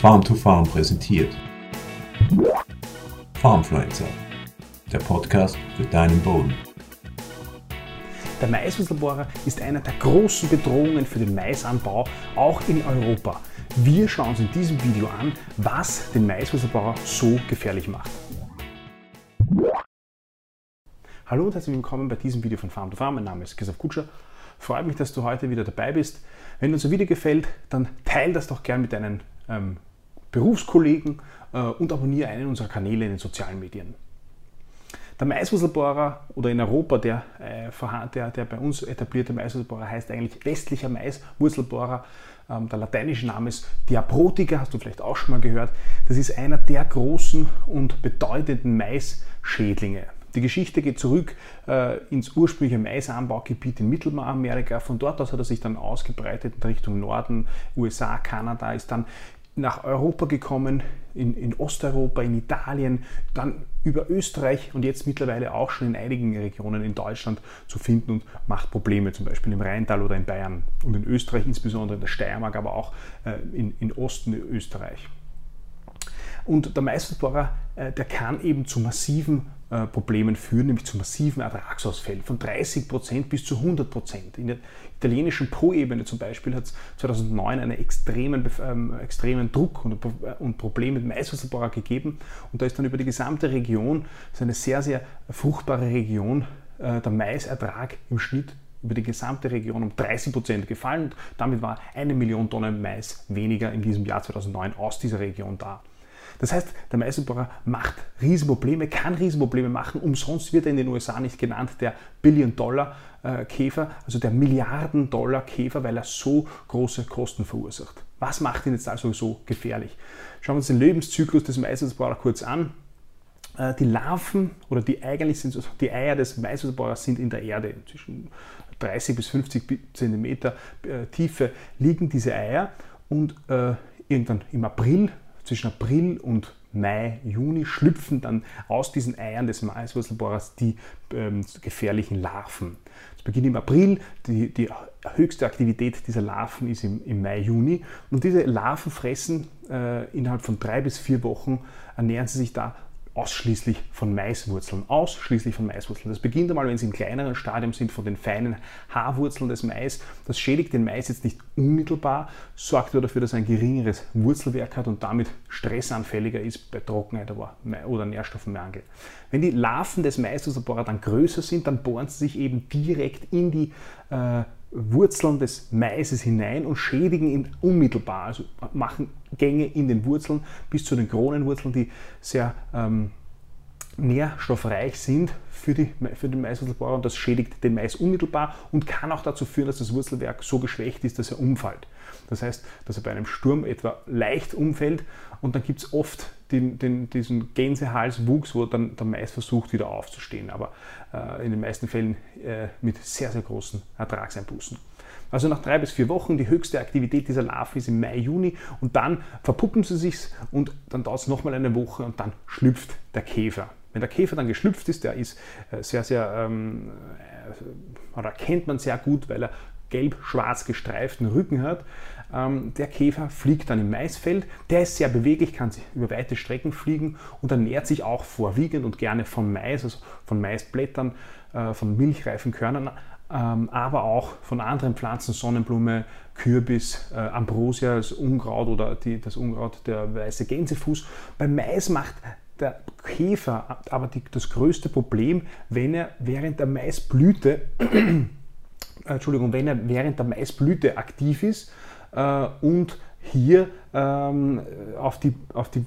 Farm to Farm präsentiert. Farmfluencer, der Podcast für deinen Boden. Der Maiswurzelbohrer ist eine der großen Bedrohungen für den Maisanbau, auch in Europa. Wir schauen uns in diesem Video an, was den Maiswurzelbohrer so gefährlich macht. Hallo und herzlich willkommen bei diesem Video von Farm to Farm. Mein Name ist Christoph Kutscher. Freut mich, dass du heute wieder dabei bist. Wenn dir unser Video gefällt, dann teile das doch gern mit deinen ähm, Berufskollegen äh, und abonniere einen unserer Kanäle in den sozialen Medien. Der Maiswurzelbohrer oder in Europa der, äh, der, der bei uns etablierte Maiswurzelbohrer heißt eigentlich westlicher Maiswurzelbohrer. Ähm, der lateinische Name ist Diaprotica, hast du vielleicht auch schon mal gehört. Das ist einer der großen und bedeutenden Maisschädlinge. Die Geschichte geht zurück äh, ins ursprüngliche Maisanbaugebiet in Mittelamerika. Von dort aus hat er sich dann ausgebreitet in Richtung Norden, USA, Kanada, ist dann nach Europa gekommen, in, in, Osteuropa, in Italien, dann über Österreich und jetzt mittlerweile auch schon in einigen Regionen in Deutschland zu finden und macht Probleme, zum Beispiel im Rheintal oder in Bayern und in Österreich, insbesondere in der Steiermark, aber auch äh, in, in Osten Österreich. Und der Meisterbohrer, äh, der kann eben zu massiven äh, Problemen führen, nämlich zu massiven Ertragsausfällen von 30% bis zu 100%. In der italienischen Po-Ebene zum Beispiel hat es 2009 einen extremen, ähm, extremen Druck und, äh, und Problem mit Maiswasserbohrer gegeben und da ist dann über die gesamte Region, das ist eine sehr, sehr fruchtbare Region, äh, der Maisertrag im Schnitt über die gesamte Region um 30 Prozent gefallen. Und damit war eine Million Tonnen Mais weniger in diesem Jahr 2009 aus dieser Region da. Das heißt, der Meisenbohrer macht Riesenprobleme, kann Riesenprobleme machen. Umsonst wird er in den USA nicht genannt der Billion-Dollar-Käfer, also der Milliarden-Dollar-Käfer, weil er so große Kosten verursacht. Was macht ihn jetzt also so gefährlich? Schauen wir uns den Lebenszyklus des Meisenbohrer kurz an. Äh, die Larven oder die eigentlich sind die Eier des Maisosaurus sind in der Erde zwischen 30 bis 50 cm äh, Tiefe liegen diese Eier und äh, irgendwann im April zwischen April und Mai, Juni schlüpfen dann aus diesen Eiern des Maiswurzelbohrers die ähm, gefährlichen Larven. Es beginnt im April, die, die, höchste Aktivität dieser Larven ist im, im Mai, Juni und diese Larven fressen äh, innerhalb von drei bis vier Wochen, ernähren sie sich da ausschließlich von Maiswurzeln. Ausschließlich von Maiswurzeln. Das beginnt einmal, wenn sie im kleineren Stadium sind, von den feinen Haarwurzeln des Mais. Das schädigt den Mais jetzt nicht unmittelbar, sorgt aber dafür, dass er ein geringeres Wurzelwerk hat und damit stressanfälliger ist bei Trockenheit oder Nährstoffmangel. Wenn die Larven des Maiswurzelbohrer dann größer sind, dann bohren sie sich eben direkt in die äh, Wurzeln des Maises hinein und schädigen ihn unmittelbar, also machen Gänge in den Wurzeln bis zu den Kronenwurzeln, die sehr ähm, nährstoffreich sind für, die, für den Maiswurzelbohrer und das schädigt den Mais unmittelbar und kann auch dazu führen, dass das Wurzelwerk so geschwächt ist, dass er umfällt. Das heißt, dass er bei einem Sturm etwa leicht umfällt und dann gibt es oft den, den, diesen Gänsehalswuchs, wo dann der Mais versucht wieder aufzustehen, aber äh, in den meisten Fällen äh, mit sehr, sehr großen Ertragseinbußen. Also nach drei bis vier Wochen, die höchste Aktivität dieser Larven ist im Mai, Juni und dann verpuppen sie sich und dann dauert es nochmal eine Woche und dann schlüpft der Käfer. Wenn der Käfer dann geschlüpft ist, der ist äh, sehr, sehr, ähm, äh, oder kennt man sehr gut, weil er gelb-schwarz gestreiften Rücken hat. Ähm, der Käfer fliegt dann im Maisfeld. Der ist sehr beweglich, kann über weite Strecken fliegen und ernährt sich auch vorwiegend und gerne von Mais, also von Maisblättern, äh, von milchreifen Körnern, ähm, aber auch von anderen Pflanzen, Sonnenblume, Kürbis, äh, Ambrosia, das Unkraut oder die, das Unkraut der weiße Gänsefuß. Beim Mais macht der Käfer aber die, das größte Problem, wenn er während der Maisblüte, äh, Entschuldigung, wenn er während der Maisblüte aktiv ist äh, und hier ähm, auf die, auf die,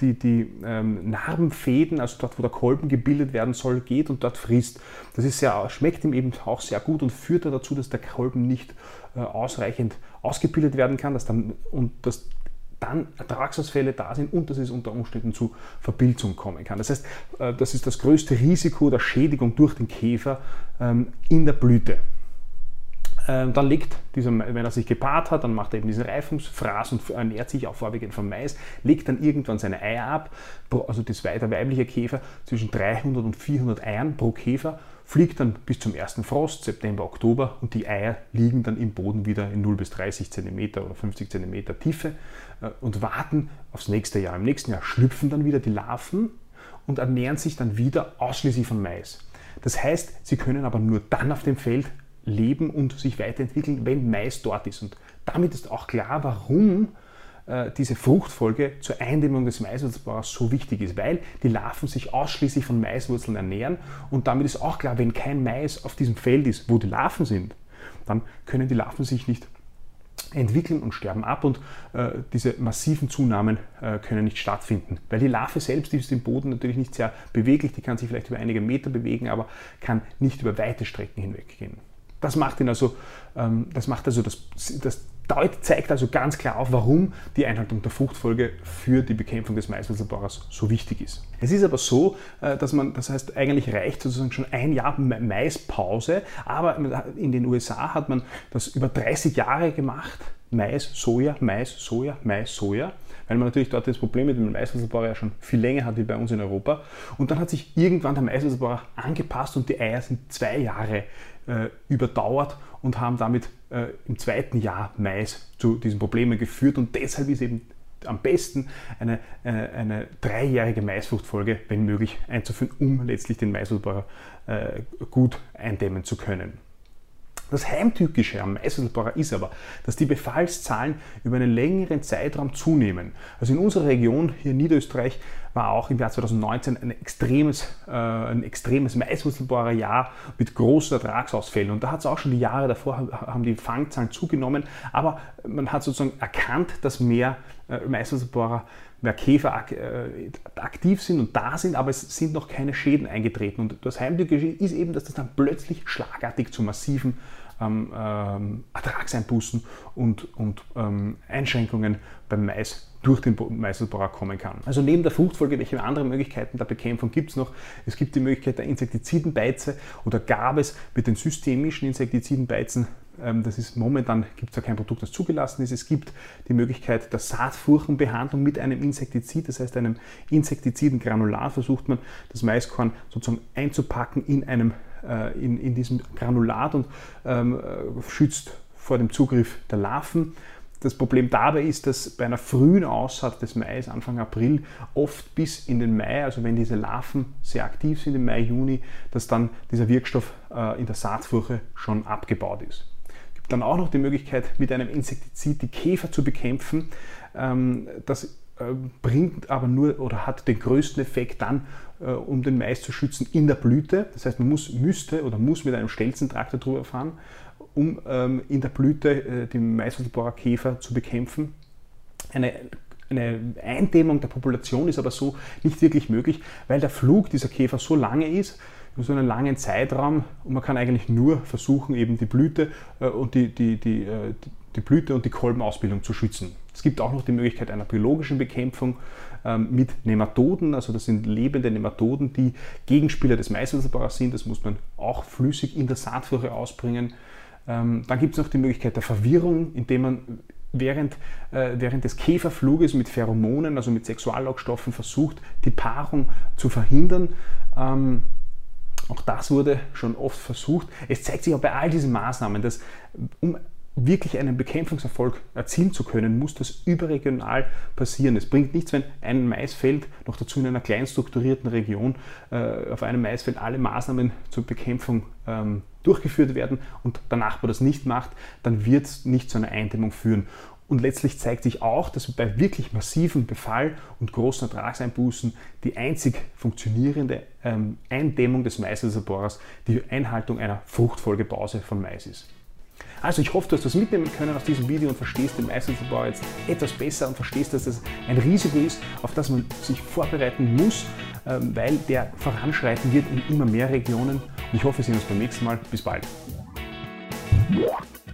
die, die ähm, Narbenfäden, also dort, wo der Kolben gebildet werden soll, geht und dort frisst. Das ist sehr, schmeckt ihm eben auch sehr gut und führt dazu, dass der Kolben nicht äh, ausreichend ausgebildet werden kann dass dann, und dass dann Ertragsausfälle da sind und dass es unter Umständen zu Verpilzung kommen kann. Das heißt, äh, das ist das größte Risiko der Schädigung durch den Käfer ähm, in der Blüte. Ähm, dann legt dieser, wenn er sich gepaart hat, dann macht er eben diesen Reifungsfraß und ernährt sich auch vorwiegend vom Mais, legt dann irgendwann seine Eier ab, also das der weibliche Käfer zwischen 300 und 400 Eiern pro Käfer, fliegt dann bis zum ersten Frost, September, Oktober und die Eier liegen dann im Boden wieder in 0 bis 30 cm oder 50 cm Tiefe und warten aufs nächste Jahr. Im nächsten Jahr schlüpfen dann wieder die Larven und ernähren sich dann wieder ausschließlich von Mais. Das heißt, sie können aber nur dann auf dem Feld leben und sich weiterentwickeln, wenn Mais dort ist. Und damit ist auch klar, warum äh, diese Fruchtfolge zur Eindämmung des Maiswurzelbauers so wichtig ist, weil die Larven sich ausschließlich von Maiswurzeln ernähren und damit ist auch klar, wenn kein Mais auf diesem Feld ist, wo die Larven sind, dann können die Larven sich nicht entwickeln und sterben ab und äh, diese massiven Zunahmen äh, können nicht stattfinden. Weil die Larve selbst ist im Boden natürlich nicht sehr beweglich, die kann sich vielleicht über einige Meter bewegen, aber kann nicht über weite Strecken hinweggehen. Das macht ihn also, ähm, das macht also das, das zeigt also ganz klar auf, warum die Einhaltung der Fruchtfolge für die Bekämpfung des Maiswurzelborers so wichtig ist. Es ist aber so, äh, dass man, das heißt, eigentlich reicht sozusagen schon ein Jahr Maispause, aber in den USA hat man das über 30 Jahre gemacht. Mais, Soja, Mais, Soja, Mais, Soja weil man natürlich dort das Problem mit dem Maiswurzelbohrer ja schon viel länger hat wie bei uns in Europa. Und dann hat sich irgendwann der Maiswurzelbohrer angepasst und die Eier sind zwei Jahre äh, überdauert und haben damit äh, im zweiten Jahr Mais zu diesen Problemen geführt. Und deshalb ist eben am besten eine, äh, eine dreijährige Maisfruchtfolge, wenn möglich, einzuführen, um letztlich den Maiswurzelbohrer äh, gut eindämmen zu können. Das Heimtückische am Maiselbohrer ist aber, dass die Befallszahlen über einen längeren Zeitraum zunehmen. Also in unserer Region hier in Niederösterreich war auch im Jahr 2019 ein extremes, äh, ein extremes Maiswurzelbohrer Jahr mit großen Ertragsausfällen. Und da hat es auch schon die Jahre davor, haben die Fangzahlen zugenommen. Aber man hat sozusagen erkannt, dass mehr äh, Maiswurzelbohrer mehr Käfer ak äh, aktiv sind und da sind, aber es sind noch keine Schäden eingetreten. Und das Heimtückische ist eben, dass das dann plötzlich schlagartig zu massiven ähm, ähm, Ertragseinbußen und, und ähm, Einschränkungen beim Mais durch den Maiselbohrer kommen kann. Also neben der Fruchtfolge, welche andere Möglichkeiten der Bekämpfung gibt es noch? Es gibt die Möglichkeit der Insektizidenbeize oder gab es mit den systemischen Insektizidenbeizen das ist momentan gibt es ja kein Produkt, das zugelassen ist. Es gibt die Möglichkeit der Saatfurchenbehandlung mit einem Insektizid, das heißt einem Insektizidengranulat versucht man das Maiskorn sozusagen einzupacken in einem äh, in, in diesem Granulat und ähm, äh, schützt vor dem Zugriff der Larven. Das Problem dabei ist, dass bei einer frühen Aussaat des Mais, Anfang April, oft bis in den Mai, also wenn diese Larven sehr aktiv sind im Mai, Juni, dass dann dieser Wirkstoff äh, in der Saatfurche schon abgebaut ist. Dann auch noch die Möglichkeit, mit einem Insektizid die Käfer zu bekämpfen. Ähm, das äh, bringt aber nur oder hat den größten Effekt dann, äh, um den Mais zu schützen in der Blüte. Das heißt, man muss, müsste oder muss mit einem Stelzentraktor drüber fahren, um ähm, in der Blüte äh, den Maiswurzelbohrer Käfer zu bekämpfen. Eine eine Eindämmung der Population ist aber so nicht wirklich möglich, weil der Flug dieser Käfer so lange ist, über so einen langen Zeitraum und man kann eigentlich nur versuchen, eben die Blüte und die, die, die, die Blüte und die Kolbenausbildung zu schützen. Es gibt auch noch die Möglichkeit einer biologischen Bekämpfung ähm, mit Nematoden, also das sind lebende Nematoden, die Gegenspieler des Maiswurzelbaus sind. Das muss man auch flüssig in der Saatfläche ausbringen. Ähm, dann gibt es noch die Möglichkeit der Verwirrung, indem man während, äh, während des Käferfluges mit Pheromonen, also mit Sexuallockstoffen, versucht, die Paarung zu verhindern. Ähm, auch das wurde schon oft versucht. Es zeigt sich auch bei all diesen Maßnahmen, dass um wirklich einen Bekämpfungserfolg erzielen zu können, muss das überregional passieren. Es bringt nichts, wenn ein Maisfeld, noch dazu in einer klein strukturierten Region, äh, auf einem Maisfeld alle Maßnahmen zur Bekämpfung ähm, durchgeführt werden und der Nachbar das nicht macht, dann wird es nicht zu einer Eindämmung führen. Und letztlich zeigt sich auch, dass bei wirklich massivem Befall und großen Ertragseinbußen die einzig funktionierende ähm, Eindämmung des Maisreservoirs die Einhaltung einer Fruchtfolgepause von Mais ist. Also ich hoffe, du hast das mitnehmen können aus diesem Video und verstehst den Meißelbau jetzt etwas besser und verstehst, dass das ein Risiko ist, auf das man sich vorbereiten muss, ähm, weil der voranschreiten wird in immer mehr Regionen. Und ich hoffe, wir sehen uns beim nächsten Mal. Bis bald.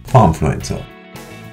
Farmfluencer,